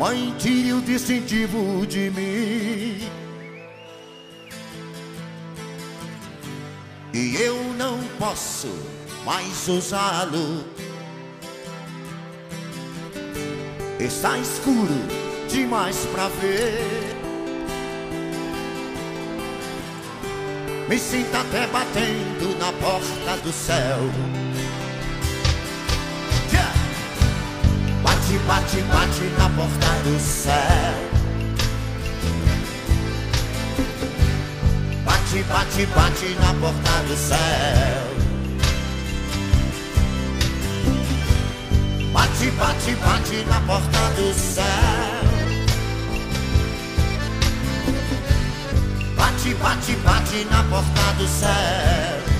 Mãe, tire o distintivo de mim. E eu não posso mais usá-lo. Está escuro demais pra ver. Me sinto até batendo na porta do céu. Bate, bate, na porta do céu. Bate, bate, bate na porta do céu. Bate, bate, bate na porta do céu. Bate, bate, bate na porta do céu.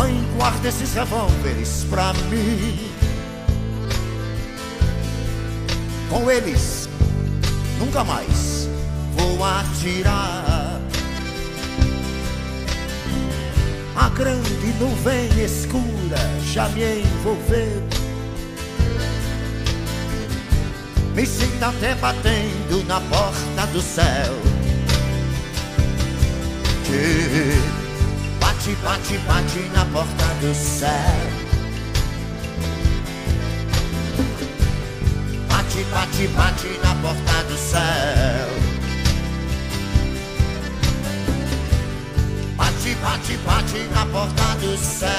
Mãe, guarda esses revólveres pra mim. Com eles, nunca mais vou atirar. A grande nuvem escura já me envolveu. Me sinto até batendo na porta do céu. Bate, bate, bate na porta do céu. Bate, bate, bate na porta do céu. Bate, bate, bate na porta do céu.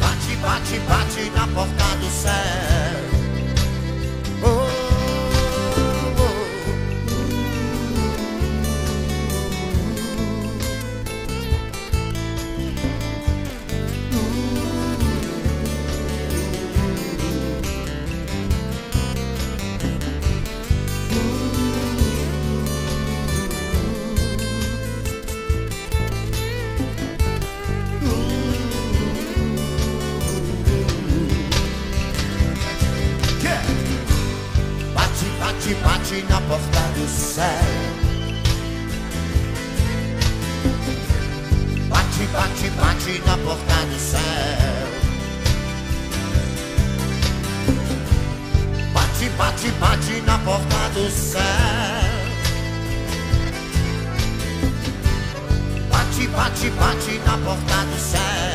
Bate, bate, bate na porta do céu. Bate, bate, na porta do céu. Bate, bate, bate na porta do céu. Bate, bate, bate na porta do céu. Bate, bate, bate na porta do céu.